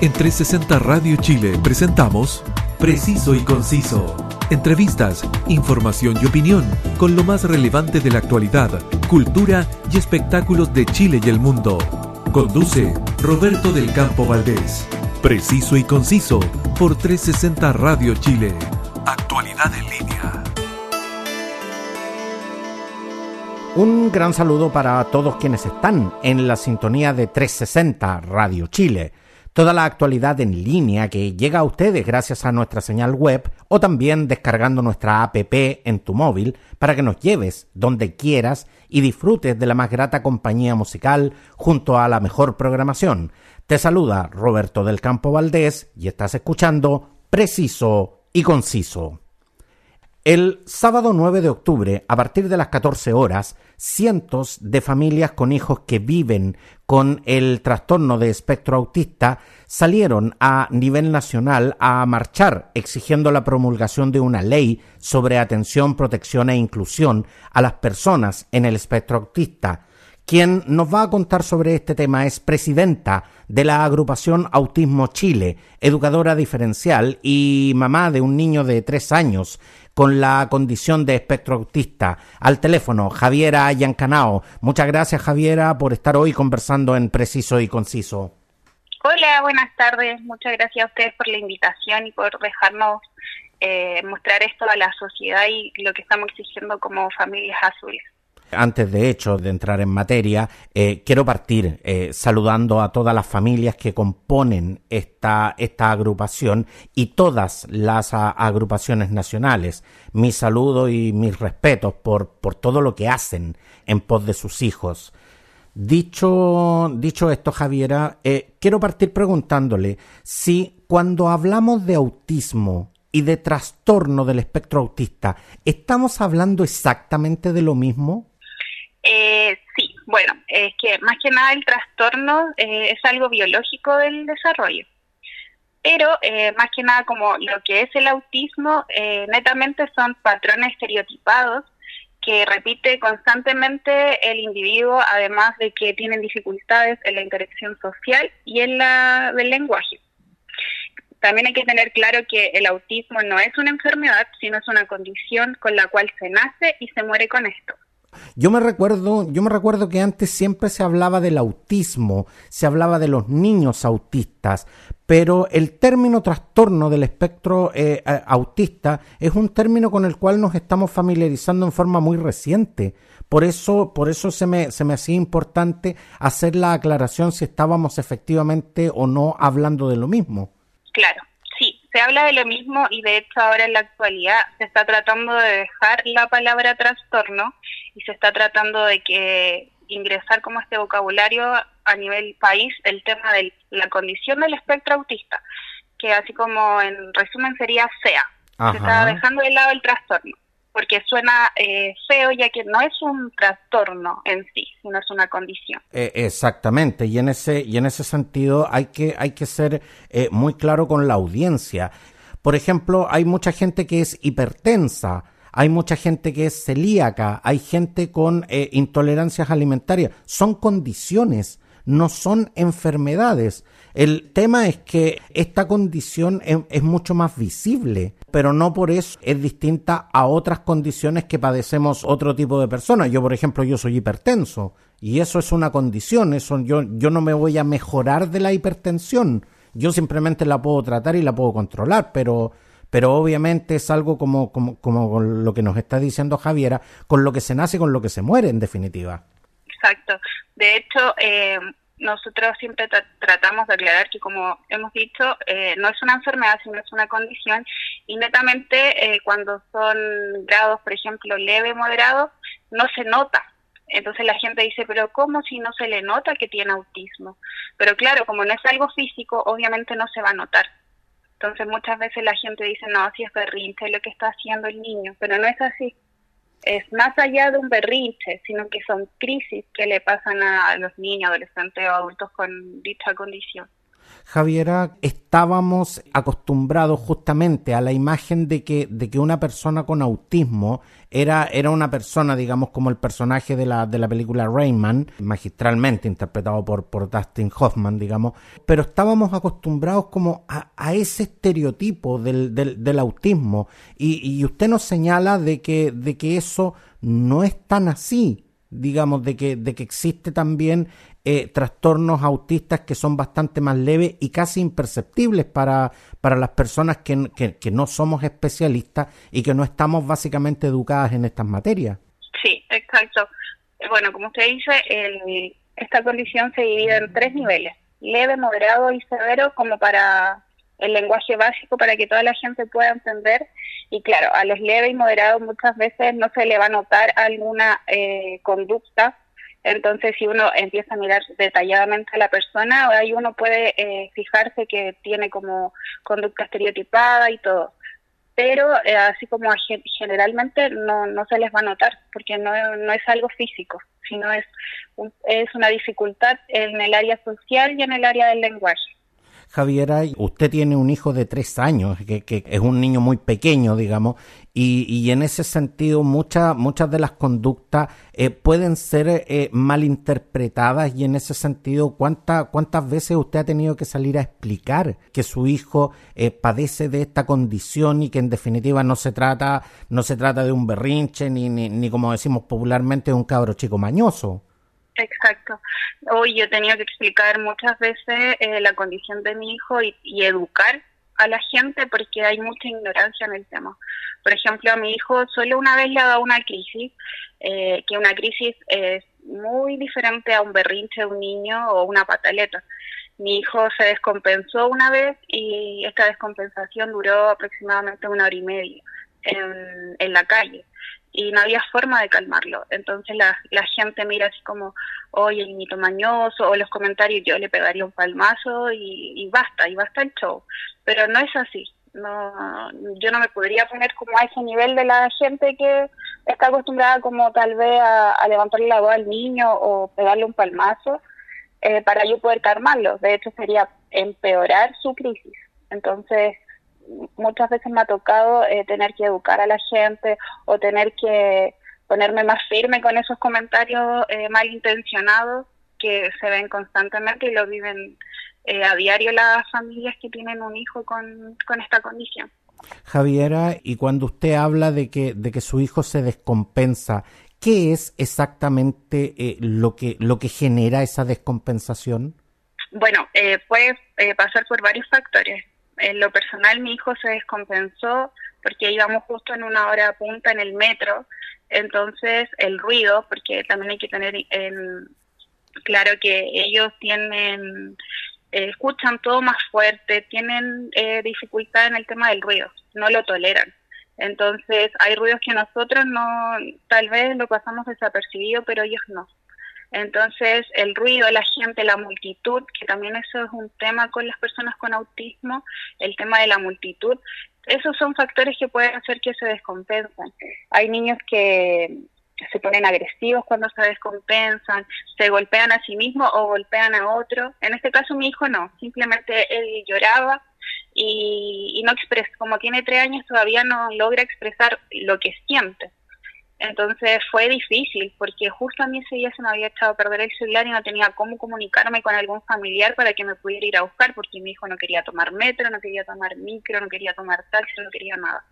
En 360 Radio Chile presentamos Preciso y Conciso. Entrevistas, información y opinión con lo más relevante de la actualidad, cultura y espectáculos de Chile y el mundo. Conduce Roberto del Campo Valdés. Preciso y Conciso por 360 Radio Chile. Actualidad en línea. Un gran saludo para todos quienes están en la sintonía de 360 Radio Chile toda la actualidad en línea que llega a ustedes gracias a nuestra señal web o también descargando nuestra app en tu móvil para que nos lleves donde quieras y disfrutes de la más grata compañía musical junto a la mejor programación. Te saluda Roberto del Campo Valdés y estás escuchando Preciso y Conciso. El sábado 9 de octubre, a partir de las 14 horas, cientos de familias con hijos que viven con el trastorno de espectro autista salieron a nivel nacional a marchar exigiendo la promulgación de una ley sobre atención, protección e inclusión a las personas en el espectro autista. Quien nos va a contar sobre este tema es presidenta de la agrupación Autismo Chile, educadora diferencial y mamá de un niño de tres años con la condición de espectro autista. Al teléfono, Javiera Yancanao. Muchas gracias, Javiera, por estar hoy conversando en Preciso y Conciso. Hola, buenas tardes. Muchas gracias a ustedes por la invitación y por dejarnos eh, mostrar esto a la sociedad y lo que estamos exigiendo como familias azules. Antes de hecho de entrar en materia, eh, quiero partir eh, saludando a todas las familias que componen esta, esta agrupación y todas las agrupaciones nacionales. Mi saludo y mis respetos por, por todo lo que hacen en pos de sus hijos. Dicho, dicho esto, Javiera, eh, quiero partir preguntándole si cuando hablamos de autismo y de trastorno del espectro autista, ¿estamos hablando exactamente de lo mismo? Eh, sí, bueno, es que más que nada el trastorno eh, es algo biológico del desarrollo. Pero eh, más que nada como lo que es el autismo, eh, netamente son patrones estereotipados que repite constantemente el individuo, además de que tienen dificultades en la interacción social y en la del lenguaje. También hay que tener claro que el autismo no es una enfermedad, sino es una condición con la cual se nace y se muere con esto. Yo me recuerdo, yo me recuerdo que antes siempre se hablaba del autismo, se hablaba de los niños autistas, pero el término trastorno del espectro eh, autista es un término con el cual nos estamos familiarizando en forma muy reciente. Por eso, por eso se me, se me hacía importante hacer la aclaración si estábamos efectivamente o no hablando de lo mismo. Claro se habla de lo mismo y de hecho ahora en la actualidad se está tratando de dejar la palabra trastorno y se está tratando de que ingresar como este vocabulario a nivel país el tema de la condición del espectro autista, que así como en resumen sería SEA. Se está dejando de lado el trastorno porque suena eh, feo ya que no es un trastorno en sí, sino es una condición. Eh, exactamente, y en ese y en ese sentido hay que hay que ser eh, muy claro con la audiencia. Por ejemplo, hay mucha gente que es hipertensa, hay mucha gente que es celíaca, hay gente con intolerancias alimentarias, son condiciones, no son enfermedades. El tema es que esta condición es, mucho más visible, pero no por eso es distinta a otras condiciones que padecemos otro tipo de personas. Yo, por ejemplo, yo soy hipertenso y eso es una condición, yo, yo no me voy a mejorar de la hipertensión. Yo simplemente la puedo tratar y la puedo controlar, pero pero obviamente es algo como, como, como lo que nos está diciendo Javiera, con lo que se nace con lo que se muere, en definitiva. Exacto. De hecho, eh, nosotros siempre tratamos de aclarar que, como hemos dicho, eh, no es una enfermedad, sino es una condición, y netamente eh, cuando son grados, por ejemplo, leve, moderado, no se nota. Entonces la gente dice, pero ¿cómo si no se le nota que tiene autismo? Pero claro, como no es algo físico, obviamente no se va a notar. Entonces muchas veces la gente dice, no, si es berrinche lo que está haciendo el niño, pero no es así es más allá de un berrinche, sino que son crisis que le pasan a los niños, adolescentes o adultos con dicha condición. Javiera, estábamos acostumbrados justamente a la imagen de que, de que una persona con autismo era, era una persona, digamos, como el personaje de la, de la película Rayman, magistralmente interpretado por, por Dustin Hoffman, digamos, pero estábamos acostumbrados como a, ese estereotipo del, del, autismo. Y, y, usted nos señala de que, de que eso no es tan así digamos, de que, de que existe también eh, trastornos autistas que son bastante más leves y casi imperceptibles para, para las personas que, que, no somos especialistas y que no estamos básicamente educadas en estas materias. Sí, exacto. Eh, bueno, como usted dice, el, esta condición se divide en tres niveles, leve, moderado y severo, como para el lenguaje básico para que toda la gente pueda entender. Y claro, a los leves y moderados muchas veces no se le va a notar alguna eh, conducta entonces, si uno empieza a mirar detalladamente a la persona, ahí uno puede eh, fijarse que tiene como conducta estereotipada y todo. Pero eh, así como generalmente no, no se les va a notar, porque no, no es algo físico, sino es, es una dificultad en el área social y en el área del lenguaje. Javiera, usted tiene un hijo de tres años, que, es un niño muy pequeño, digamos, y, en ese sentido muchas muchas de las conductas eh, pueden ser eh, malinterpretadas y en ese sentido, ¿cuántas ¿cuántas veces usted ha tenido que salir a explicar que su hijo eh, padece de esta condición y que en definitiva no se trata, no se trata de un berrinche ni, ni, ni como decimos popularmente de un cabro chico mañoso? Exacto. Hoy yo he tenido que explicar muchas veces eh, la condición de mi hijo y, educar a la gente porque hay mucha ignorancia en el tema. Por ejemplo, a mi hijo solo una vez le ha dado una crisis, eh, que una crisis es muy diferente a un berrinche de un niño o una pataleta. Mi hijo se descompensó una vez y esta descompensación duró aproximadamente una hora y media en, en la calle y no había forma de calmarlo. Entonces la, la gente mira así como, oye, el mito mañoso, o los comentarios, yo le pegaría un palmazo y, y basta, y basta el show. Pero no es así. No, yo no me podría poner como a ese nivel de la gente que está acostumbrada como tal vez a, levantarle la voz al niño o pegarle un palmazo eh, para yo poder calmarlo. De hecho, sería empeorar su crisis. Entonces, muchas veces me ha tocado eh, tener que educar a la gente o tener que ponerme más firme con esos comentarios eh, malintencionados que se ven constantemente y lo viven eh, a diario las familias que tienen un hijo con, con esta condición. Javiera, y cuando usted habla de que, de que su hijo se descompensa, ¿qué es exactamente eh, lo, que, lo que genera esa descompensación? Bueno, puede pasar por varios factores en lo personal mi hijo se descompensó porque íbamos justo en una hora punta en el metro, entonces el ruido, porque también hay que tener en claro que ellos tienen, eh, escuchan todo más fuerte, tienen eh, dificultad en el tema del ruido, no lo toleran. Entonces hay ruidos que nosotros no, tal vez lo pasamos desapercibido, pero ellos no. Entonces, el ruido, la gente, la multitud, que también eso es un tema con las personas con autismo, el tema de la multitud, esos son factores que pueden hacer que se descompensen. Hay niños que se ponen agresivos cuando se descompensan, se golpean a sí mismos o golpean a otro. En este caso mi hijo no, simplemente él lloraba y, y no expresa, como tiene tres años todavía no logra expresar lo que siente. Entonces fue difícil porque justo a mí ese día se me había echado a perder el celular y no tenía cómo comunicarme con algún familiar para que me pudiera ir a buscar porque mi hijo no quería tomar metro, no quería tomar micro, no quería tomar taxi, no quería nada.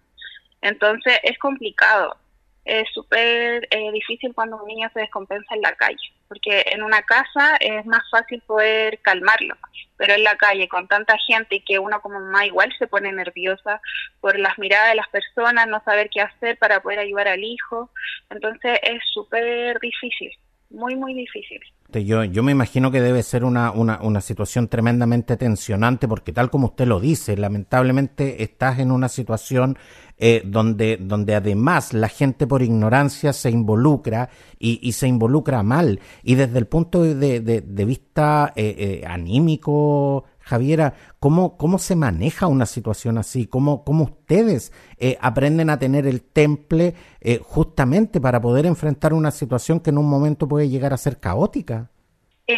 Entonces es complicado es súper eh, difícil cuando un niño se descompensa en la calle, porque en una casa es más fácil poder calmarlo, pero en la calle con tanta gente y que uno como mamá igual se pone nerviosa por las miradas de las personas, no saber qué hacer para poder ayudar al hijo, entonces es súper difícil, muy, muy difícil. Yo, yo me imagino que debe ser una, una, una, situación tremendamente tensionante porque tal como usted lo dice, lamentablemente estás en una situación eh, donde, donde además la gente por ignorancia se involucra y, se involucra mal. Y desde el punto de, de, vista eh, eh, anímico, Javiera, ¿cómo, ¿cómo se maneja una situación así? ¿Cómo, cómo ustedes aprenden a tener el temple justamente para poder enfrentar una situación que en un momento puede llegar a ser caótica?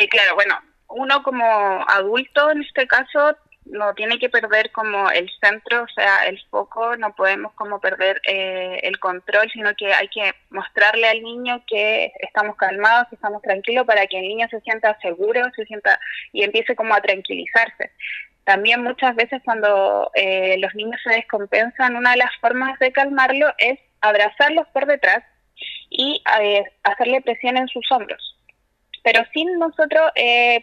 claro, bueno, uno como adulto en este caso no tiene que perder como el centro, o sea, el foco, no podemos como perder eh, el control, sino que hay que mostrarle al niño que estamos calmados, que estamos tranquilos para que el niño se sienta seguro, se sienta y empiece como a tranquilizarse. También muchas veces cuando eh, los niños se descompensan, una de las formas de calmarlo es abrazarlos por detrás y eh, hacerle presión en sus hombros. Pero sin nosotros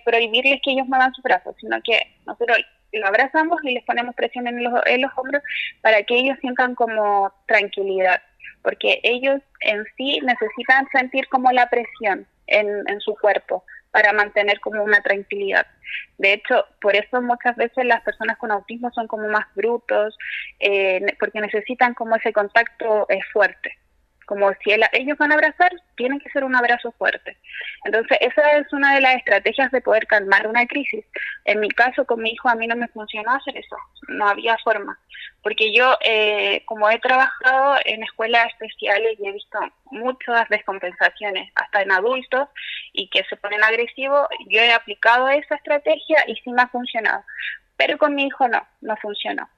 prohibirles que ellos muevan sus brazos, sino que nosotros lo abrazamos y les ponemos presión en los, en los hombros para que ellos sientan como tranquilidad, porque ellos en sí necesitan sentir como la presión en, en su cuerpo para mantener como una tranquilidad. De hecho, por eso muchas veces las personas con autismo son como más brutos, eh, porque necesitan como ese contacto eh, fuerte como si ellos van a abrazar, tiene que ser un abrazo fuerte. Entonces, esa es una de las estrategias de poder calmar una crisis. En mi caso, con mi hijo, a mí no me funcionó hacer eso, no había forma. Porque yo, eh, como he trabajado en escuelas especiales y he visto muchas descompensaciones, hasta en adultos, y que se ponen agresivos, yo he aplicado esa estrategia y sí me ha funcionado. Pero con mi hijo no, no funcionó.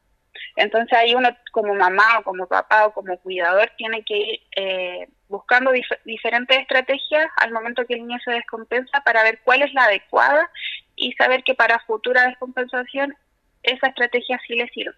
Entonces ahí uno como mamá o como papá o como cuidador tiene que ir eh, buscando diferentes estrategias al momento que el niño se descompensa para ver cuál es la adecuada y saber que para futura descompensación esa estrategia sí le sirve.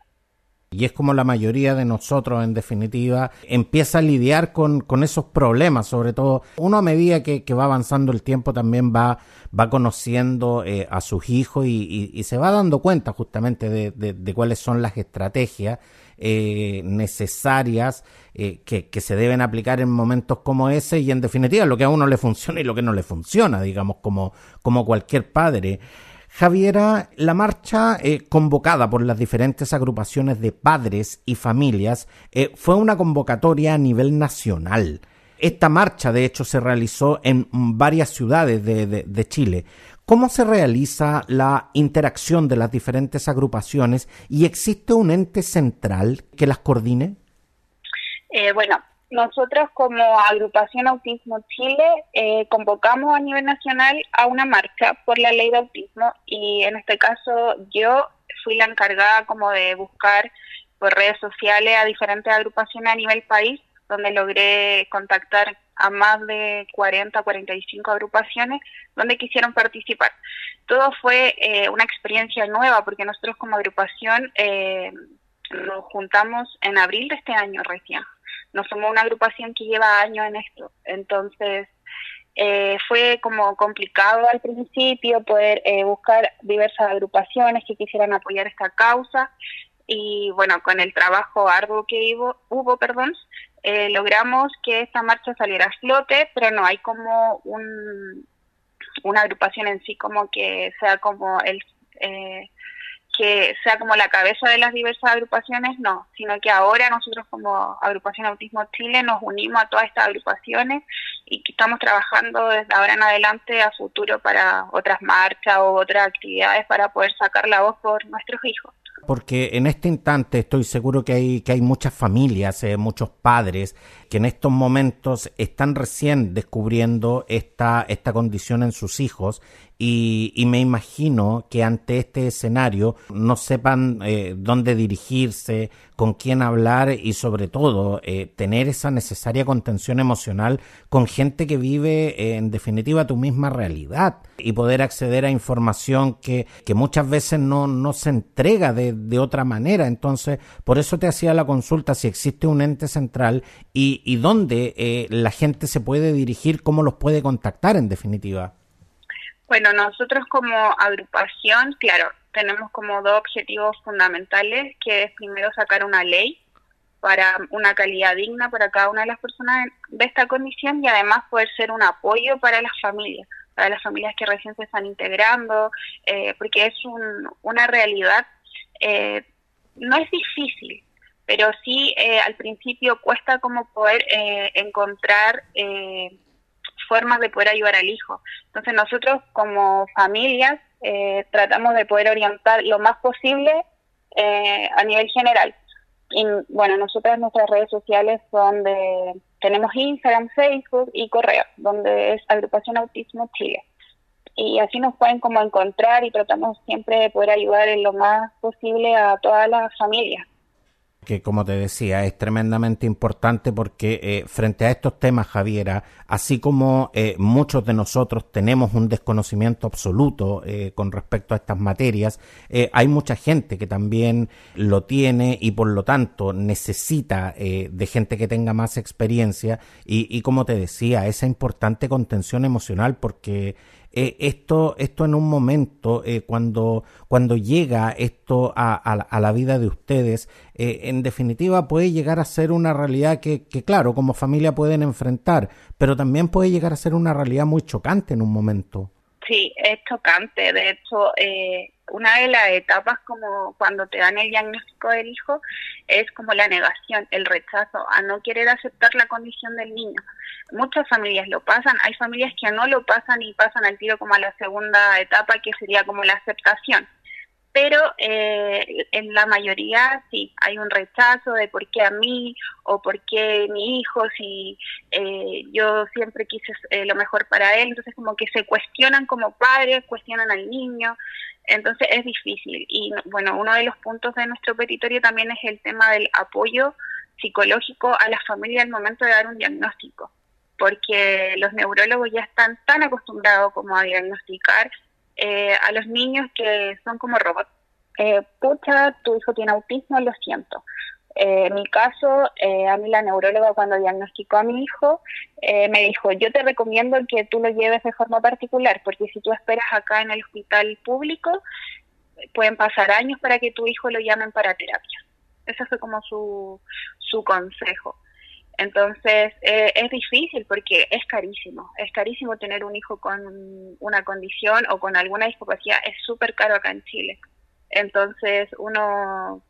Y es como la mayoría de nosotros, en definitiva, empieza a lidiar con, esos problemas, sobre todo uno a medida que, va avanzando el tiempo también va, va conociendo eh, a sus hijos y, se va dando cuenta justamente de, cuáles son las estrategias eh, necesarias eh, que, que, se deben aplicar en momentos como ese y en definitiva lo que a uno le funciona y lo que no le funciona, digamos, como, como cualquier padre. Javiera, la marcha eh, convocada por las diferentes agrupaciones de padres y familias eh, fue una convocatoria a nivel nacional. Esta marcha, de hecho, se realizó en varias ciudades de, Chile. ¿Cómo se realiza la interacción de las diferentes agrupaciones y existe un ente central que las coordine? Eh, bueno, nosotros como agrupación Autismo Chile eh, convocamos a nivel nacional a una marcha por la ley de autismo y en este caso yo fui la encargada como de buscar por redes sociales a diferentes agrupaciones a nivel país donde logré contactar a más de 40, 45 agrupaciones donde quisieron participar. Todo fue eh, una experiencia nueva porque nosotros como agrupación eh, nos juntamos en abril de este año recién no somos una agrupación que lleva años en esto. Entonces, eh, fue como complicado al principio poder eh, buscar diversas agrupaciones que quisieran apoyar esta causa y bueno, con el trabajo arduo que hubo, hubo perdón, eh, logramos que esta marcha saliera a flote, pero no hay como un, una agrupación en sí como que sea como el que sea como la cabeza de las diversas agrupaciones, no, sino que ahora nosotros como agrupación Autismo Chile nos unimos a todas estas agrupaciones y que estamos trabajando desde ahora en adelante a futuro para otras marchas o otras actividades para poder sacar la voz por nuestros hijos. Porque en este instante estoy seguro que hay, que hay muchas familias, eh, muchos padres que en estos momentos están recién descubriendo esta, esta condición en sus hijos y, me imagino que ante este escenario no sepan eh, dónde dirigirse, con quién hablar y sobre todo eh, tener esa necesaria contención emocional con gente que vive eh, en definitiva tu misma realidad y poder acceder a información que, que muchas veces no, no se entrega de, de otra manera. Entonces, por eso te hacía la consulta si existe un ente central y, y dónde la gente se puede dirigir, cómo los puede contactar en definitiva. Bueno, nosotros como agrupación, claro, tenemos como dos objetivos fundamentales, que es primero sacar una ley para una calidad digna para cada una de las personas de esta condición y además poder ser un apoyo para las familias, para las familias que recién se están integrando, eh, porque es un, una realidad, eh, no es difícil, pero sí eh, al principio cuesta como poder encontrar formas de poder ayudar al hijo. Entonces nosotros como familias eh, tratamos de poder orientar lo más posible eh, a nivel general. Y bueno, nosotras nuestras redes sociales son de, tenemos Instagram, Facebook y correo, donde es Agrupación Autismo Chile. y así nos pueden como encontrar y tratamos siempre de poder ayudar en lo más posible a todas las familias que como te decía es tremendamente importante porque eh, frente a estos temas, Javiera, así como eh, muchos de nosotros tenemos un desconocimiento absoluto eh, con respecto a estas materias, hay mucha gente que también lo tiene y por lo tanto necesita de gente que tenga más experiencia. Y, y como te decía, esa importante contención emocional porque eh, esto, esto en un momento, eh, cuando, cuando llega esto a, a, la vida de ustedes, eh, en definitiva puede llegar a ser una realidad que, que, claro, como familia pueden enfrentar, pero también puede llegar a ser una realidad muy chocante en un momento. Sí, es chocante. De hecho, eh, una de las etapas como cuando te dan el diagnóstico del hijo es como la negación, el rechazo, a no querer aceptar la condición del niño. Muchas familias lo pasan, hay familias que no lo pasan y pasan al tiro como a la segunda etapa que sería como la aceptación pero eh, en la mayoría sí hay un rechazo de por qué a mí o por qué mi hijo si eh, yo siempre quise eh, lo mejor para él. Entonces como que se cuestionan como padres cuestionan al niño. Entonces es difícil. Y bueno uno de los puntos de nuestro petitorio también es el tema del apoyo psicológico a la familia al momento de dar un diagnóstico porque los neurólogos ya están tan acostumbrados como a diagnosticar eh, a los niños que son como robots. Eh, pucha, tu hijo tiene autismo, lo siento. Eh, en mi caso, eh, a mí la neuróloga cuando diagnosticó a mi hijo me dijo, yo te recomiendo que tú lo lleves de forma particular, porque si tú esperas acá en el hospital público, pueden pasar años para que tu hijo lo llamen para terapia. Ese fue como su, su consejo. Entonces eh, es difícil porque es carísimo, es carísimo tener un hijo con una condición o con alguna discapacidad, es súper caro acá en Chile. Entonces uno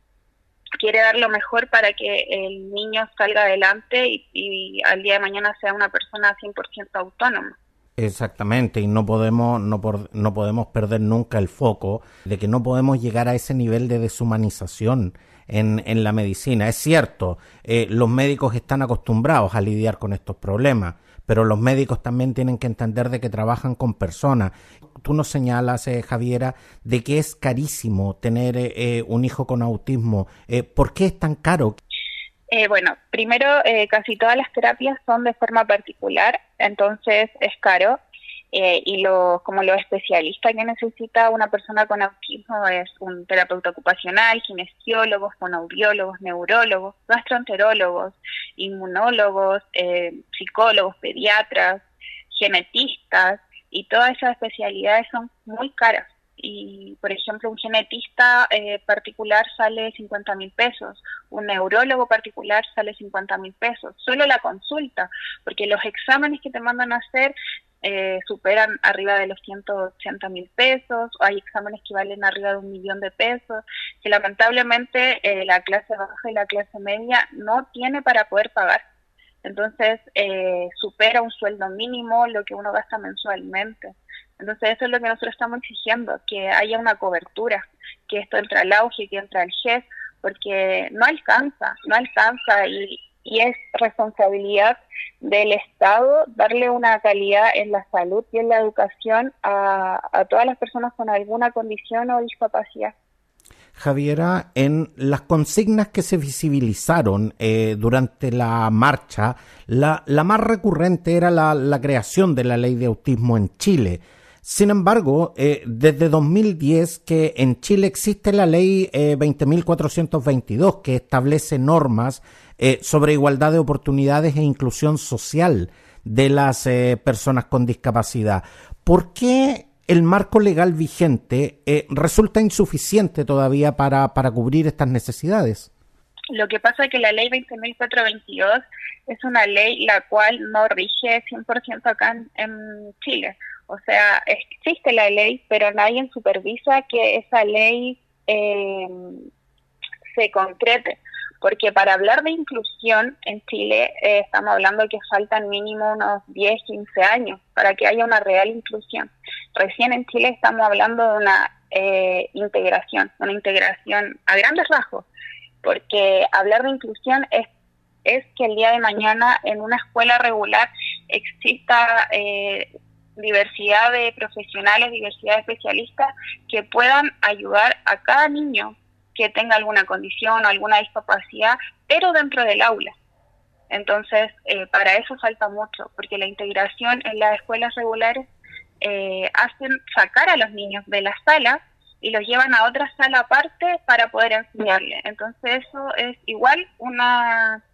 quiere dar lo mejor para que el niño salga adelante y, al día de mañana sea una persona 100% autónoma. Exactamente, y no podemos, no, no podemos perder nunca el foco de que no podemos llegar a ese nivel de deshumanización en, en la medicina. Es cierto, eh, los médicos están acostumbrados a lidiar con estos problemas, pero los médicos también tienen que entender de que trabajan con personas. Tú nos señalas, eh, Javiera, de que es carísimo tener eh, un hijo con autismo. ¿Por qué es tan caro? Bueno, primero, casi todas las terapias son de forma particular, entonces es caro. Eh, y lo, como lo especialista que necesita una persona con autismo es un terapeuta ocupacional, kinesiólogos, fonoaudiólogos, neurólogos, gastroenterólogos, inmunólogos, eh, psicólogos, pediatras, genetistas, y todas esas especialidades son muy caras. Y, por ejemplo, un genetista eh, particular sale 50 mil pesos, un neurólogo particular sale 50 mil pesos, solo la consulta, porque los exámenes que te mandan a hacer eh, superan arriba de los 180 mil pesos, o hay exámenes que valen arriba de un millón de pesos, que lamentablemente eh, la clase baja y la clase media no tiene para poder pagar. Entonces, eh, supera un sueldo mínimo lo que uno gasta mensualmente. Entonces, eso es lo que nosotros estamos exigiendo, que haya una cobertura, que esto entre al auge, que entre al GES, porque no alcanza, no alcanza y, es responsabilidad del Estado darle una calidad en la salud y en la educación a, todas las personas con alguna condición o discapacidad. Javiera, en las consignas que se visibilizaron eh, durante la marcha, la, la, más recurrente era la, creación de la ley de autismo en Chile. Sin embargo, eh, desde 2010 que en Chile existe la ley eh, 20.422 que establece normas eh, sobre igualdad de oportunidades e inclusión social de las eh, personas con discapacidad. ¿Por qué el marco legal vigente eh, resulta insuficiente todavía para, para cubrir estas necesidades? Lo que pasa es que la ley 20.422 es una ley la cual no rige 100% acá en Chile o sea, existe la ley, pero nadie supervisa que esa ley eh, se concrete. Porque para hablar de inclusión en Chile eh, estamos hablando que faltan mínimo unos 10, 15 años para que haya una real inclusión. Recién en Chile estamos hablando de una eh, integración, una integración a grandes rasgos, porque hablar de inclusión es, es que el día de mañana en una escuela regular exista diversidad de profesionales, diversidad de especialistas que puedan ayudar a cada niño que tenga alguna condición o alguna discapacidad, pero dentro del aula. Entonces, eh, para eso falta mucho, porque la integración en las escuelas regulares eh, hacen sacar a los niños de la sala y los llevan a otra sala aparte para poder enseñarle. Entonces, eso es igual una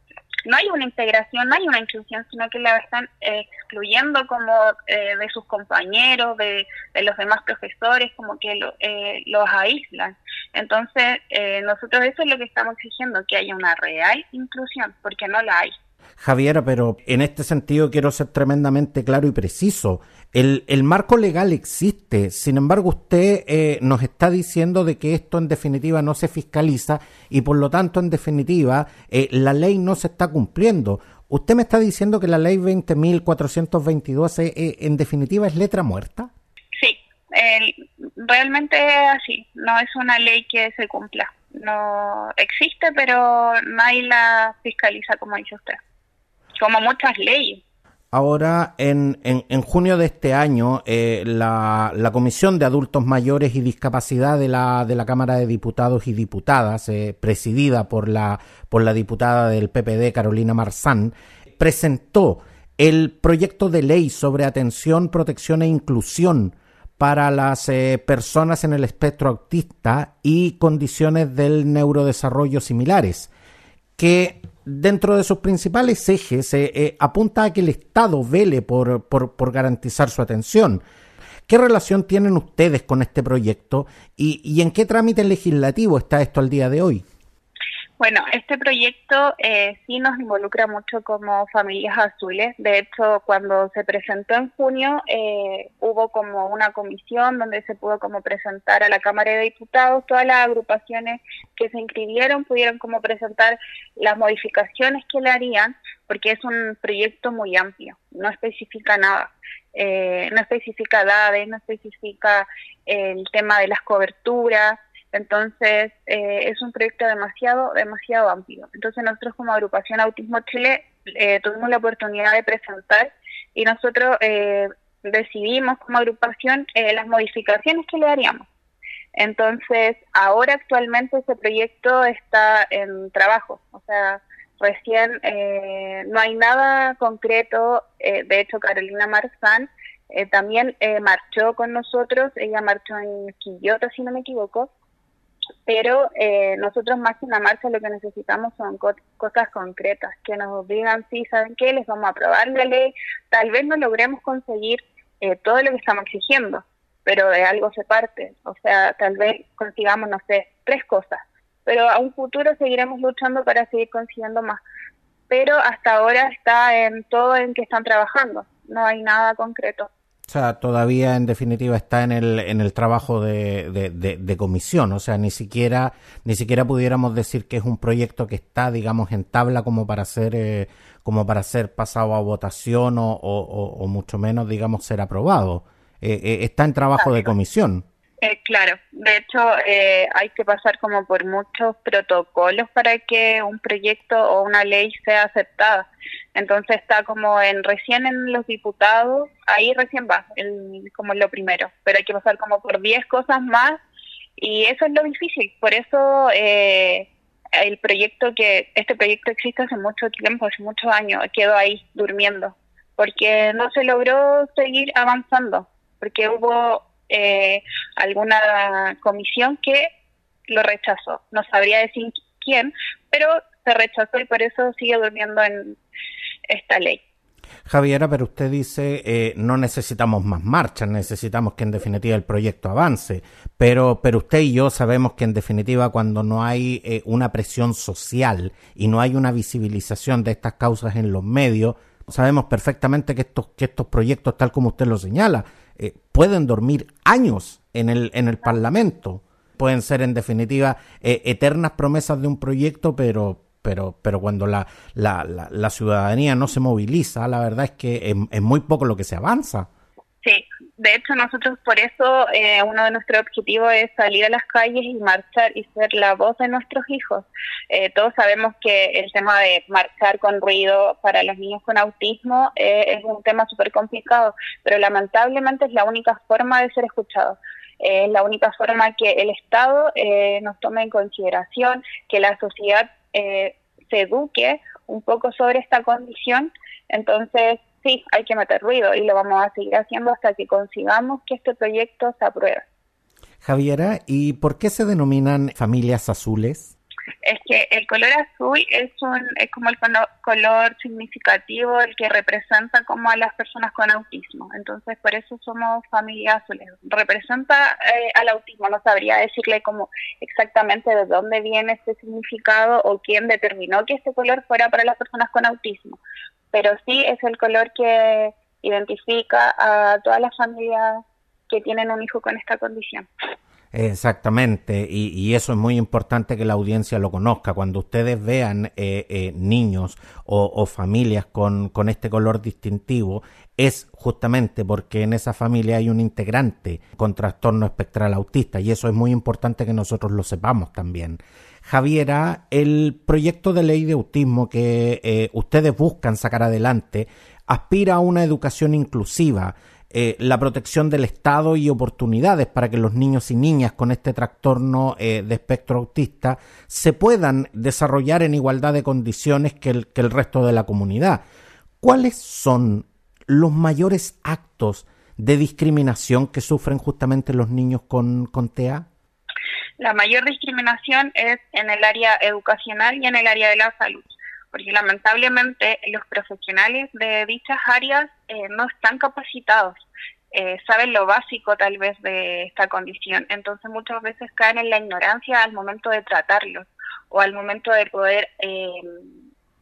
no hay una integración, no hay una inclusión, sino que la están excluyendo como eh, de sus compañeros, de, los demás profesores, como que eh, los aíslan. Entonces, eh, nosotros eso es lo que estamos exigiendo, que haya una real inclusión, porque no la hay. Javiera, pero en este sentido quiero ser tremendamente claro y preciso. El, el marco legal existe, sin embargo usted eh, nos está diciendo de que esto en definitiva no se fiscaliza y por lo tanto en definitiva eh, la ley no se está cumpliendo. ¿Usted me está diciendo que la ley 20.422 eh, en definitiva es letra muerta? Sí, realmente es así, no es una ley que se cumpla. No existe, pero nadie la fiscaliza como dice usted como muchas leyes. Ahora, en, en, junio de este año, eh, la, la, Comisión de Adultos Mayores y Discapacidad de la, de la Cámara de Diputados y Diputadas, eh, presidida por la, por la diputada del PPD, Carolina Marzán, presentó el proyecto de ley sobre atención, protección e inclusión para las eh, personas en el espectro autista y condiciones del neurodesarrollo similares, que dentro de sus principales ejes eh, apunta a que el Estado vele por, por, por, garantizar su atención. ¿Qué relación tienen ustedes con este proyecto y, y en qué trámite legislativo está esto al día de hoy? Bueno, este proyecto eh, sí nos involucra mucho como familias azules. De hecho, cuando se presentó en junio, eh, hubo como una comisión donde se pudo como presentar a la Cámara de Diputados. Todas las agrupaciones que se inscribieron pudieron como presentar las modificaciones que le harían, porque es un proyecto muy amplio, no especifica nada. Eh, no especifica edades, no especifica el tema de las coberturas, entonces, eh, es un proyecto demasiado, demasiado amplio. Entonces, nosotros como agrupación Autismo Chile eh, tuvimos la oportunidad de presentar y nosotros eh, decidimos como agrupación las modificaciones que le haríamos. Entonces, ahora actualmente ese proyecto está en trabajo, o sea, recién no hay nada concreto. de hecho, Carolina Marzán también marchó con nosotros, ella marchó en Quillota, si no me equivoco, pero eh, nosotros más que una marcha lo que necesitamos son cosas concretas, que nos digan, sí, ¿saben qué? Les vamos a aprobar la ley, tal vez no logremos conseguir eh, todo lo que estamos exigiendo, pero de algo se parte, o sea, tal vez consigamos, no sé, tres cosas, pero a un futuro seguiremos luchando para seguir consiguiendo más, pero hasta ahora está en todo en que están trabajando, no hay nada concreto. O sea, todavía en definitiva está en el, en el trabajo de, de, comisión, o sea, ni siquiera, ni siquiera pudiéramos decir que es un proyecto que está, digamos, en tabla como para ser, eh, como para ser pasado a votación o, o, mucho menos, digamos, ser aprobado. Eh, eh, está en trabajo de comisión. Claro, de hecho hay que pasar como por muchos protocolos para que un proyecto o una ley sea aceptada. Entonces está como en recién en los diputados, ahí recién va, el, como lo primero, pero hay que pasar como por 10 cosas más y eso es lo difícil. Por eso eh, el proyecto que, este proyecto existe hace mucho tiempo, hace muchos años, quedó ahí durmiendo, porque no se logró seguir avanzando, porque hubo eh, alguna comisión que lo rechazó. No sabría decir quién, pero se rechazó y por eso sigue durmiendo en esta ley. Javiera, pero usted dice eh, no necesitamos más marchas, necesitamos que en definitiva el proyecto avance. Pero, pero usted y yo sabemos que en definitiva cuando no hay eh, una presión social y no hay una visibilización de estas causas en los medios, sabemos perfectamente que estos, que estos proyectos, tal como usted lo señala, eh, pueden dormir años en el, en el Parlamento. Pueden ser, en definitiva, eh, eternas promesas de un proyecto, pero, pero, pero cuando la, la, la, ciudadanía no se moviliza, la verdad es que es, muy poco lo que se avanza. Sí, de hecho nosotros por eso eh, uno de nuestros objetivos es salir a las calles y marchar y ser la voz de nuestros hijos. Eh, todos sabemos que el tema de marchar con ruido para los niños con autismo eh, es un tema súper complicado, pero lamentablemente es la única forma de ser escuchados. es la única forma que el Estado nos tome en consideración, que la sociedad se eduque un poco sobre esta condición. Entonces, sí, hay que meter ruido y lo vamos a seguir haciendo hasta que consigamos que este proyecto se apruebe. Javiera, ¿y por qué se denominan familias azules? Es que el color azul es, un, es como el color significativo, el que representa como a las personas con autismo. Entonces, por eso somos familias azules. Representa eh, al autismo, no sabría decirle como exactamente de dónde viene este significado o quién determinó que este color fuera para las personas con autismo pero sí es el color que identifica a todas las familias que tienen un hijo con esta condición. Exactamente, y, eso es muy importante que la audiencia lo conozca. Cuando ustedes vean eh, eh, niños o, familias con, con, este color distintivo, es justamente porque en esa familia hay un integrante con trastorno espectral autista, y eso es muy importante que nosotros lo sepamos también. Javiera, el proyecto de ley de autismo que eh, ustedes buscan sacar adelante aspira a una educación inclusiva, eh, la protección del Estado y oportunidades para que los niños y niñas con este trastorno eh, de espectro autista se puedan desarrollar en igualdad de condiciones que el, que el resto de la comunidad. ¿Cuáles son los mayores actos de discriminación que sufren justamente los niños con, con TEA? La mayor discriminación es en el área educacional y en el área de la salud, porque lamentablemente los profesionales de dichas áreas eh, no están capacitados. Eh, saben lo básico tal vez de esta condición, entonces muchas veces caen en la ignorancia al momento de tratarlos o al momento de poder eh,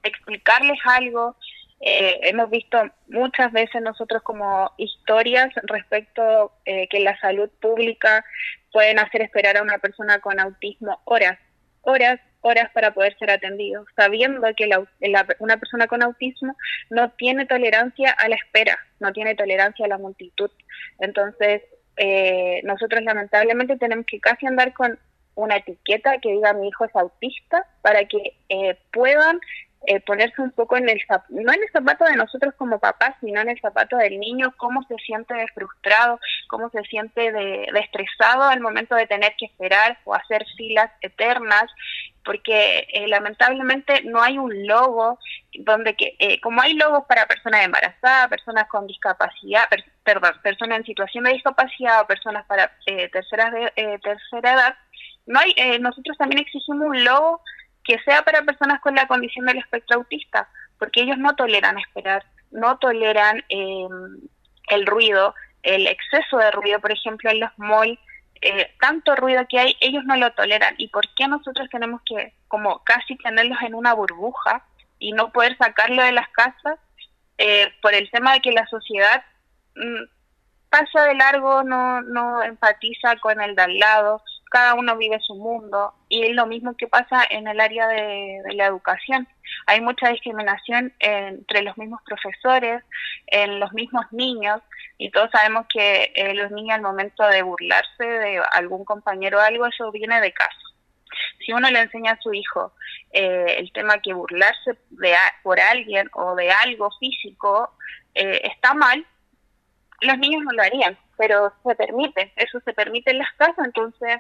explicarles algo. hemos visto muchas veces nosotros como historias respecto que la salud pública pueden hacer esperar a una persona con autismo horas, horas, horas para poder ser atendido, sabiendo que una persona con autismo no tiene tolerancia a la espera, no tiene tolerancia a la multitud. Entonces, eh, nosotros lamentablemente tenemos que casi andar con una etiqueta que diga mi hijo es autista para que eh, puedan eh, ponerse un poco en el no en el zapato de nosotros como papás, sino en el zapato del niño, cómo se siente de frustrado, cómo se siente de, estresado al momento de tener que esperar o hacer filas eternas, porque eh, lamentablemente no hay un logo donde que, eh, como hay logos para personas embarazadas, personas con discapacidad, perdón, personas en situación de discapacidad o personas para terceras de, tercera edad, no hay, nosotros también exigimos un logo que sea para personas con la condición del espectro autista, porque ellos no toleran esperar, no toleran em, el ruido, el exceso de ruido, por ejemplo, en los malls, eh, tanto ruido que hay, ellos no lo toleran. ¿Y por qué nosotros tenemos que como casi tenerlos en una burbuja y no poder sacarlo de las casas? Eh, por el tema de que la sociedad mm, pasa de largo, no, no empatiza con el de al lado, cada uno vive su mundo y es lo mismo que pasa en el área de, la educación. Hay mucha discriminación entre los mismos profesores, en los mismos niños y todos sabemos que eh, los niños al momento de burlarse de algún compañero o algo, eso viene de casa. Si uno le enseña a su hijo eh, el tema que burlarse de, por alguien o de algo físico eh, está mal, los niños no lo harían, pero se permite, eso se permite en las casas, entonces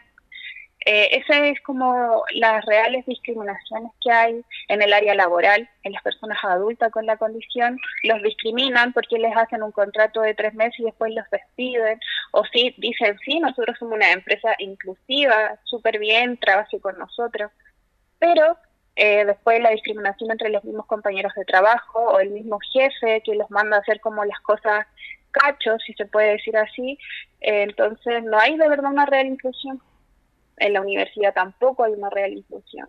eh, esa es como las reales discriminaciones que hay en el área laboral, en las personas adultas con la condición, los discriminan porque les hacen un contrato de tres meses y después los despiden, o sí, dicen, sí, nosotros somos una empresa inclusiva, súper bien, trabaje con nosotros, pero eh, después la discriminación entre los mismos compañeros de trabajo o el mismo jefe que los manda a hacer como las cosas cachos, si se puede decir así, eh, entonces no hay de verdad una real inclusión en la universidad tampoco hay una real inclusión.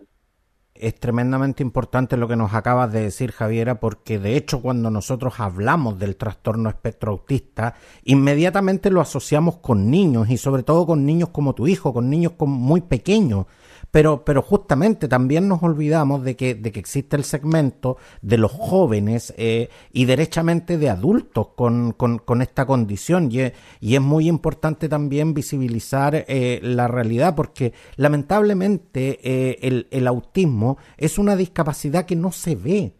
Es tremendamente importante lo que nos acabas de decir, Javiera, porque de hecho cuando nosotros hablamos del trastorno espectro autista, inmediatamente lo asociamos con niños y sobre todo con niños como tu hijo, con niños muy pequeños pero, pero justamente también nos olvidamos de que, de que existe el segmento de los jóvenes eh, y derechamente de adultos con, con, esta condición. Y y es, muy importante también visibilizar eh, la realidad porque lamentablemente eh, el, el autismo es una discapacidad que no se ve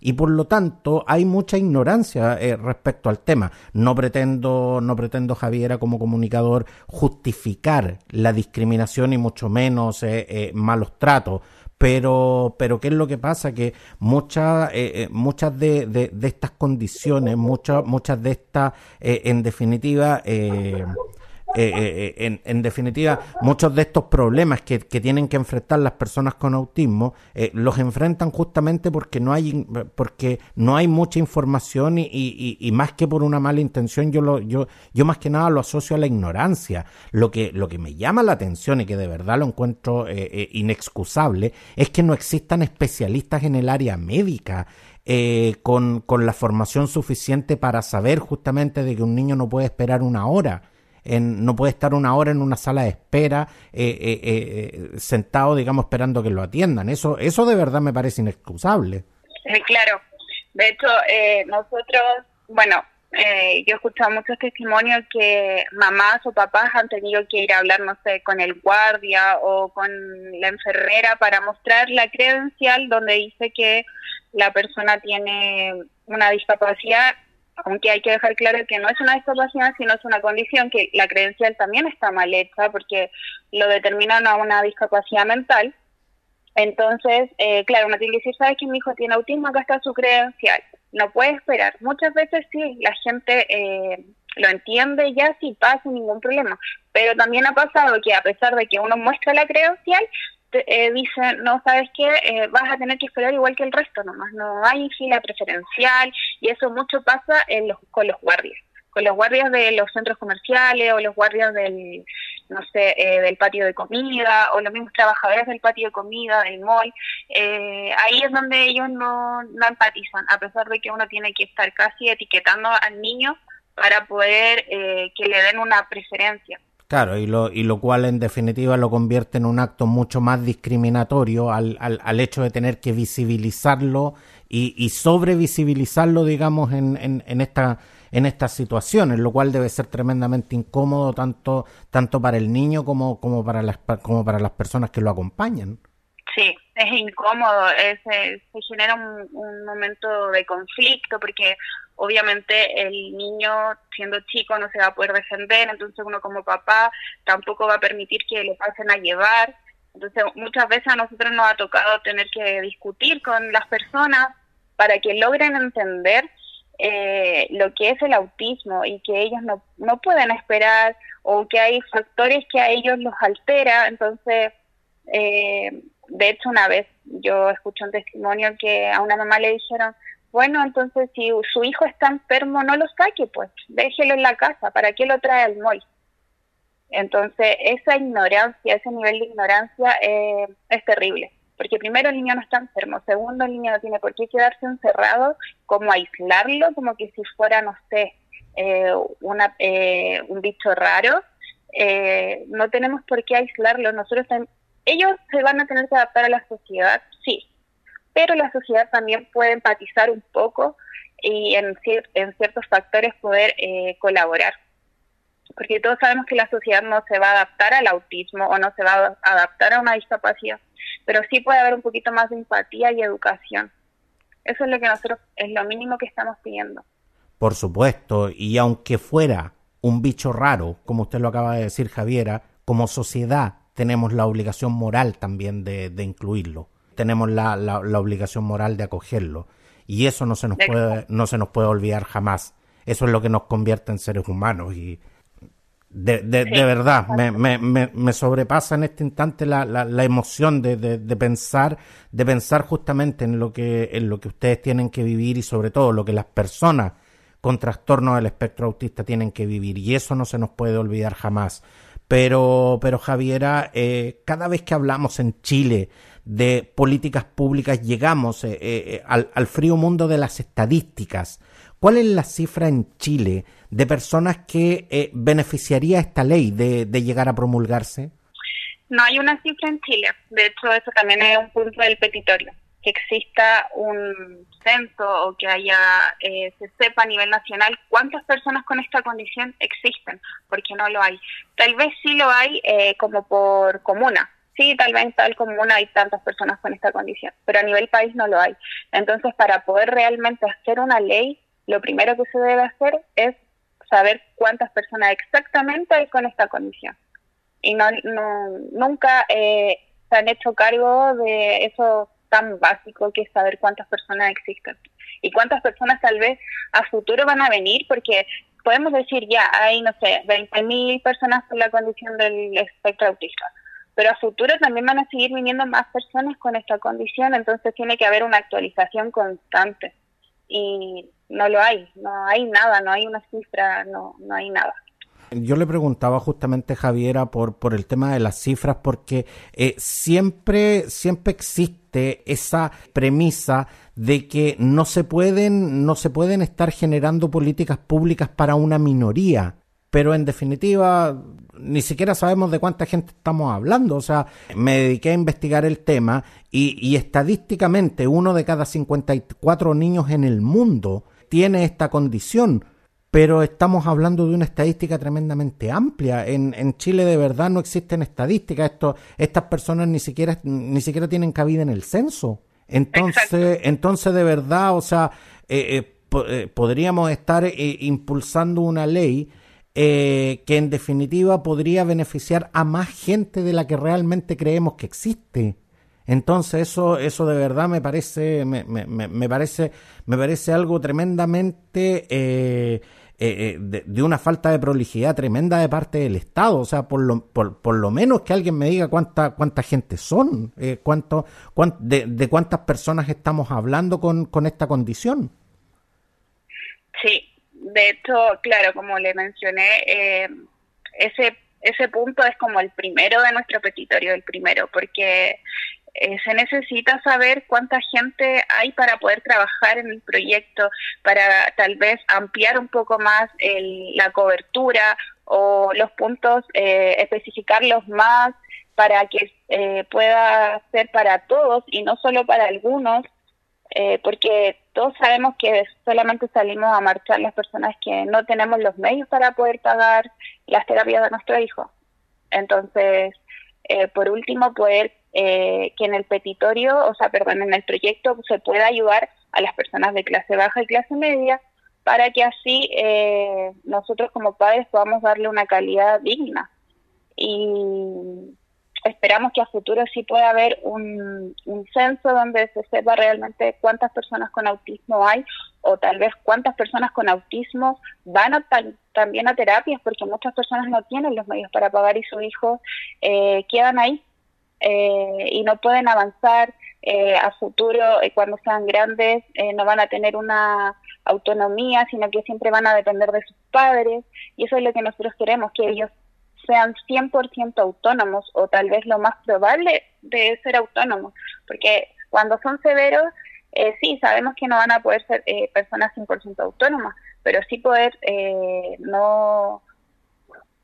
y por lo tanto hay mucha ignorancia eh, respecto al tema. No pretendo, no pretendo, Javiera, como comunicador, justificar la discriminación y mucho menos eh, eh, malos tratos. Pero, pero ¿qué es lo que pasa? Que muchas, muchas de, de, de, estas condiciones, muchas, muchas de estas, en definitiva, eh, eh, en, en, definitiva, muchos de estos problemas que, tienen que enfrentar las personas con autismo eh, los enfrentan justamente porque no hay porque no hay mucha información y, y, más que por una mala intención yo lo yo yo más que nada lo asocio a la ignorancia. Lo que lo que me llama la atención y que de verdad lo encuentro inexcusable es que no existan especialistas en el área médica. con, con la formación suficiente para saber justamente de que un niño no puede esperar una hora no puede estar una hora en una sala de espera eh, eh, eh, sentado, digamos, esperando que lo atiendan. Eso, eso de verdad me parece inexcusable. claro. De hecho, nosotros, bueno, yo he escuchado muchos testimonios que mamás o papás han tenido que ir a hablar, no sé, con el guardia o con la enfermera para mostrar la credencial donde dice que la persona tiene una discapacidad aunque hay que dejar claro que no es una discapacidad, sino es una condición, que la credencial también está mal hecha porque lo determinan a una discapacidad mental. Entonces, eh, claro, uno tiene que decir, ¿sabes que mi hijo tiene autismo? Acá está su credencial. No puede esperar. Muchas veces sí, la gente eh, lo entiende ya si pasa ningún problema. Pero también ha pasado que a pesar de que uno muestra la credencial, eh, dicen, no, ¿sabes qué? Eh, vas a tener que esperar igual que el resto nomás, no hay fila preferencial y eso mucho pasa en los, con los guardias, con los guardias de los centros comerciales o los guardias del, no sé, eh, del patio de comida o los mismos trabajadores del patio de comida, del mall, eh, ahí es donde ellos no, no empatizan, a pesar de que uno tiene que estar casi etiquetando al niño para poder que le den una preferencia. Claro, y lo, y lo cual en definitiva lo convierte en un acto mucho más discriminatorio al, al, al hecho de tener que visibilizarlo y, y sobrevisibilizarlo, digamos, en, en, en, esta, en estas situaciones, lo cual debe ser tremendamente incómodo tanto, tanto para el niño como, como, para las, como para las personas que lo acompañan. Sí, es incómodo, es, se genera un, un momento de conflicto porque obviamente el niño siendo chico no se va a poder defender, entonces uno como papá tampoco va a permitir que le pasen a llevar. Entonces muchas veces a nosotros nos ha tocado tener que discutir con las personas para que logren entender eh, lo que es el autismo y que ellos no, no pueden esperar o que hay factores que a ellos los altera. Entonces, eh, de hecho, una vez yo escuché un testimonio que a una mamá le dijeron, bueno, entonces si su hijo está enfermo, no lo saque, pues déjelo en la casa, ¿para qué lo trae al mall? Entonces, esa ignorancia, ese nivel de ignorancia eh, es terrible, porque primero el niño no está enfermo, segundo el niño no tiene por qué quedarse encerrado, como aislarlo, como que si fuera, no sé, eh, una, eh, un bicho raro, no tenemos por qué aislarlo, nosotros ellos se van a tener que adaptar a la sociedad, sí, pero la sociedad también puede empatizar un poco y en, ciertos factores poder eh, colaborar. Porque todos sabemos que la sociedad no se va a adaptar al autismo o no se va a adaptar a una discapacidad, pero sí puede haber un poquito más de empatía y educación. Eso es lo que nosotros, es lo mínimo que estamos pidiendo. Por supuesto, y aunque fuera un bicho raro, como usted lo acaba de decir, Javiera, como sociedad tenemos la obligación moral también de incluirlo tenemos la, la, obligación moral de acogerlo. Y eso no se nos puede, no se nos puede olvidar jamás. Eso es lo que nos convierte en seres humanos. Y de, de, de verdad, me, me, me, sobrepasa en este instante la, la, la emoción de, de, pensar, de pensar justamente en lo que, en lo que ustedes tienen que vivir y sobre todo lo que las personas con trastornos del espectro autista tienen que vivir. Y eso no se nos puede olvidar jamás Pero, pero Javiera, eh, cada vez que hablamos en Chile de políticas públicas llegamos eh, eh, al, al, frío mundo de las estadísticas. ¿Cuál es la cifra en Chile de personas que beneficiaría esta ley de, de llegar a promulgarse? No hay una cifra en Chile. De hecho, eso también es un punto del petitorio que exista un censo o que haya eh, se sepa a nivel nacional cuántas personas con esta condición existen, porque no lo hay. Tal vez sí lo hay eh, como por comuna, sí, tal vez en tal comuna hay tantas personas con esta condición, pero a nivel país no lo hay. Entonces, para poder realmente hacer una ley, lo primero que se debe hacer es saber cuántas personas exactamente hay con esta condición. Y no, no nunca eh, se han hecho cargo de eso tan básico que es saber cuántas personas existen y cuántas personas tal vez a futuro van a venir, porque podemos decir ya hay, no sé, 20.000 personas con la condición del espectro autista, pero a futuro también van a seguir viniendo más personas con esta condición, entonces tiene que haber una actualización constante y no lo hay, no hay nada, no hay una cifra, no, no hay nada. Yo le preguntaba justamente Javiera por, por el tema de las cifras, porque eh, siempre, siempre existe esa premisa de que no se pueden, no se pueden estar generando políticas públicas para una minoría. Pero en definitiva, ni siquiera sabemos de cuánta gente estamos hablando. O sea, me dediqué a investigar el tema y, y estadísticamente uno de cada 54 niños en el mundo tiene esta condición pero estamos hablando de una estadística tremendamente amplia. En, en Chile de verdad no existen estadísticas. Esto, estas personas ni siquiera, ni siquiera tienen cabida en el censo. Entonces, entonces de verdad, o sea, eh, eh, eh, podríamos estar impulsando una ley que en definitiva podría beneficiar a más gente de la que realmente creemos que existe. Entonces eso, eso de verdad me parece, me, me, me parece, me parece algo tremendamente eh, eh, de, una falta de prolijidad tremenda de parte del Estado. O sea, por lo, por, por lo menos que alguien me diga cuánta, cuánta gente son, eh, cuánto, de, cuántas personas estamos hablando con, con esta condición. Sí, de hecho, claro, como le mencioné, eh, ese ese punto es como el primero de nuestro petitorio, el primero, porque eh, se necesita saber cuánta gente hay para poder trabajar en el proyecto, para tal vez ampliar un poco más la cobertura o los puntos, eh, especificarlos más para que eh, pueda ser para todos y no solo para algunos, porque todos sabemos que solamente salimos a marchar las personas que no tenemos los medios para poder pagar las terapias de nuestro hijo. Entonces, por último, poder eh, que en el petitorio, o sea, perdón, en el proyecto se pueda ayudar a las personas de clase baja y clase media para que así eh, nosotros como padres podamos darle una calidad digna. Y esperamos que a futuro sí pueda haber un, censo donde se sepa realmente cuántas personas con autismo hay o tal vez cuántas personas con autismo van también a terapias porque muchas personas no tienen los medios para pagar y sus hijos eh, quedan ahí eh, y no pueden avanzar eh, a futuro eh, cuando sean grandes, no van a tener una autonomía, sino que siempre van a depender de sus padres y eso es lo que nosotros queremos, que ellos sean 100% autónomos o tal vez lo más probable de ser autónomos, porque cuando son severos, sí, sabemos que no van a poder ser personas 100% autónomas, pero sí poder no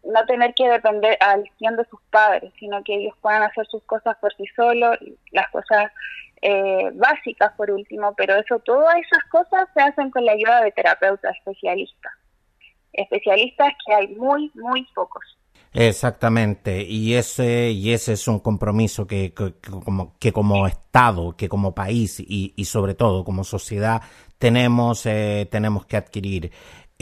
no tener que depender al 100 de sus padres, sino que ellos puedan hacer sus cosas por sí solos, las cosas eh, básicas por último, pero eso, todas esas cosas se hacen con la ayuda de terapeutas especialistas. Especialistas que hay muy, muy pocos. Exactamente, y ese, y ese es un compromiso que, como, que como Estado, que como país y, y sobre todo como sociedad tenemos, eh, tenemos que adquirir.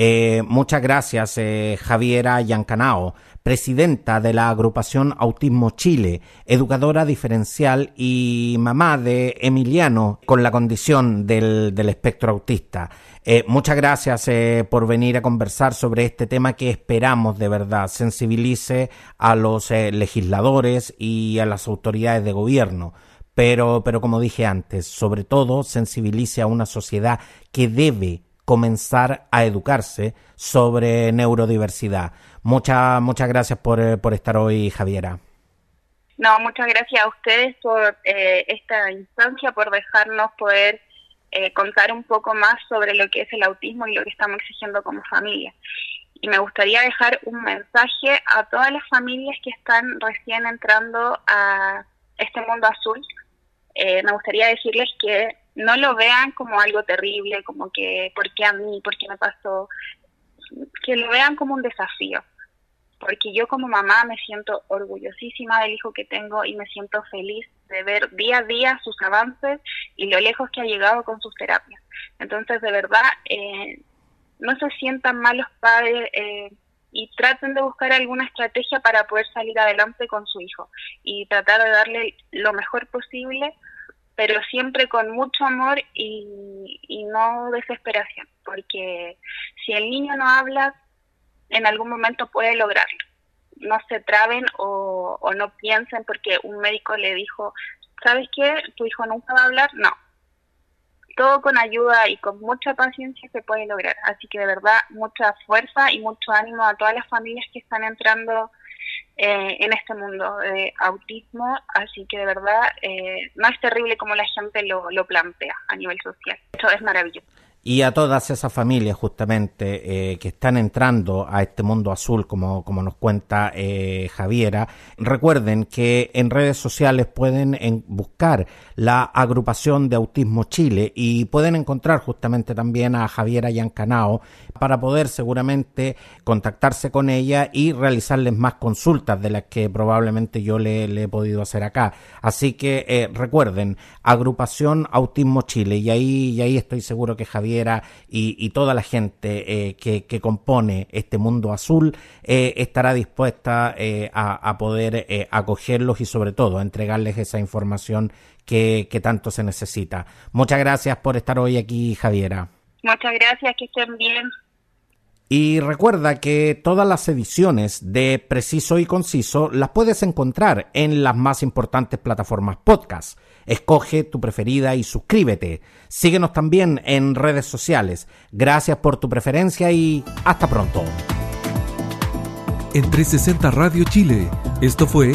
Eh, muchas gracias, eh, Javiera Yancanao, presidenta de la agrupación Autismo Chile, educadora diferencial y mamá de Emiliano con la condición del, espectro autista. Eh, muchas gracias por venir a conversar sobre este tema que esperamos de verdad sensibilice a los legisladores y a las autoridades de gobierno. Pero, pero como dije antes, sobre todo sensibilice a una sociedad que debe comenzar a educarse sobre neurodiversidad. Muchas, muchas gracias por, eh, por estar hoy, Javiera. No, muchas gracias a ustedes por eh, esta instancia, por dejarnos poder eh, contar un poco más sobre lo que es el autismo y lo que estamos exigiendo como familia. Y me gustaría dejar un mensaje a todas las familias que están recién entrando a este mundo azul. Eh, me gustaría decirles que no lo vean como algo terrible, como que, ¿por qué a mí? ¿Por qué me pasó? Que lo vean como un desafío porque yo como mamá me siento orgullosísima del hijo que tengo y me siento feliz de ver día a día sus avances y lo lejos que ha llegado con sus terapias. Entonces, de verdad, eh, no se sientan malos padres eh, y traten de buscar alguna estrategia para poder salir adelante con su hijo y tratar de darle lo mejor posible, pero siempre con mucho amor y, y no desesperación, porque si el niño no habla, en algún momento puede lograrlo. No se traben o, no piensen porque un médico le dijo, ¿sabes qué? Tu hijo nunca va a hablar. No. Todo con ayuda y con mucha paciencia se puede lograr. Así que de verdad, mucha fuerza y mucho ánimo a todas las familias que están entrando eh, en este mundo de autismo. Así que de verdad, eh, no es terrible como la gente lo, lo plantea a nivel social. Esto es maravilloso y a todas esas familias justamente eh, que están entrando a este mundo azul, como, como nos cuenta eh, Javiera, recuerden que en redes sociales pueden buscar la agrupación de Autismo Chile y pueden encontrar justamente también a Javiera Yancanao para poder seguramente contactarse con ella y realizarles más consultas de las que probablemente yo le, he podido hacer acá. Así que eh, recuerden, agrupación Autismo Chile y ahí, y ahí estoy seguro que Javiera y, toda la gente eh, que, compone este mundo azul eh, estará dispuesta eh, a, poder acogerlos y sobre todo a entregarles esa información que, que tanto se necesita. Muchas gracias por estar hoy aquí, Javiera. Muchas gracias, que estén bien. Y recuerda que todas las ediciones de Preciso y Conciso las puedes encontrar en las más importantes plataformas podcast. Escoge tu preferida y suscríbete. Síguenos también en redes sociales. Gracias por tu preferencia y hasta pronto. En 360 Radio Chile, esto fue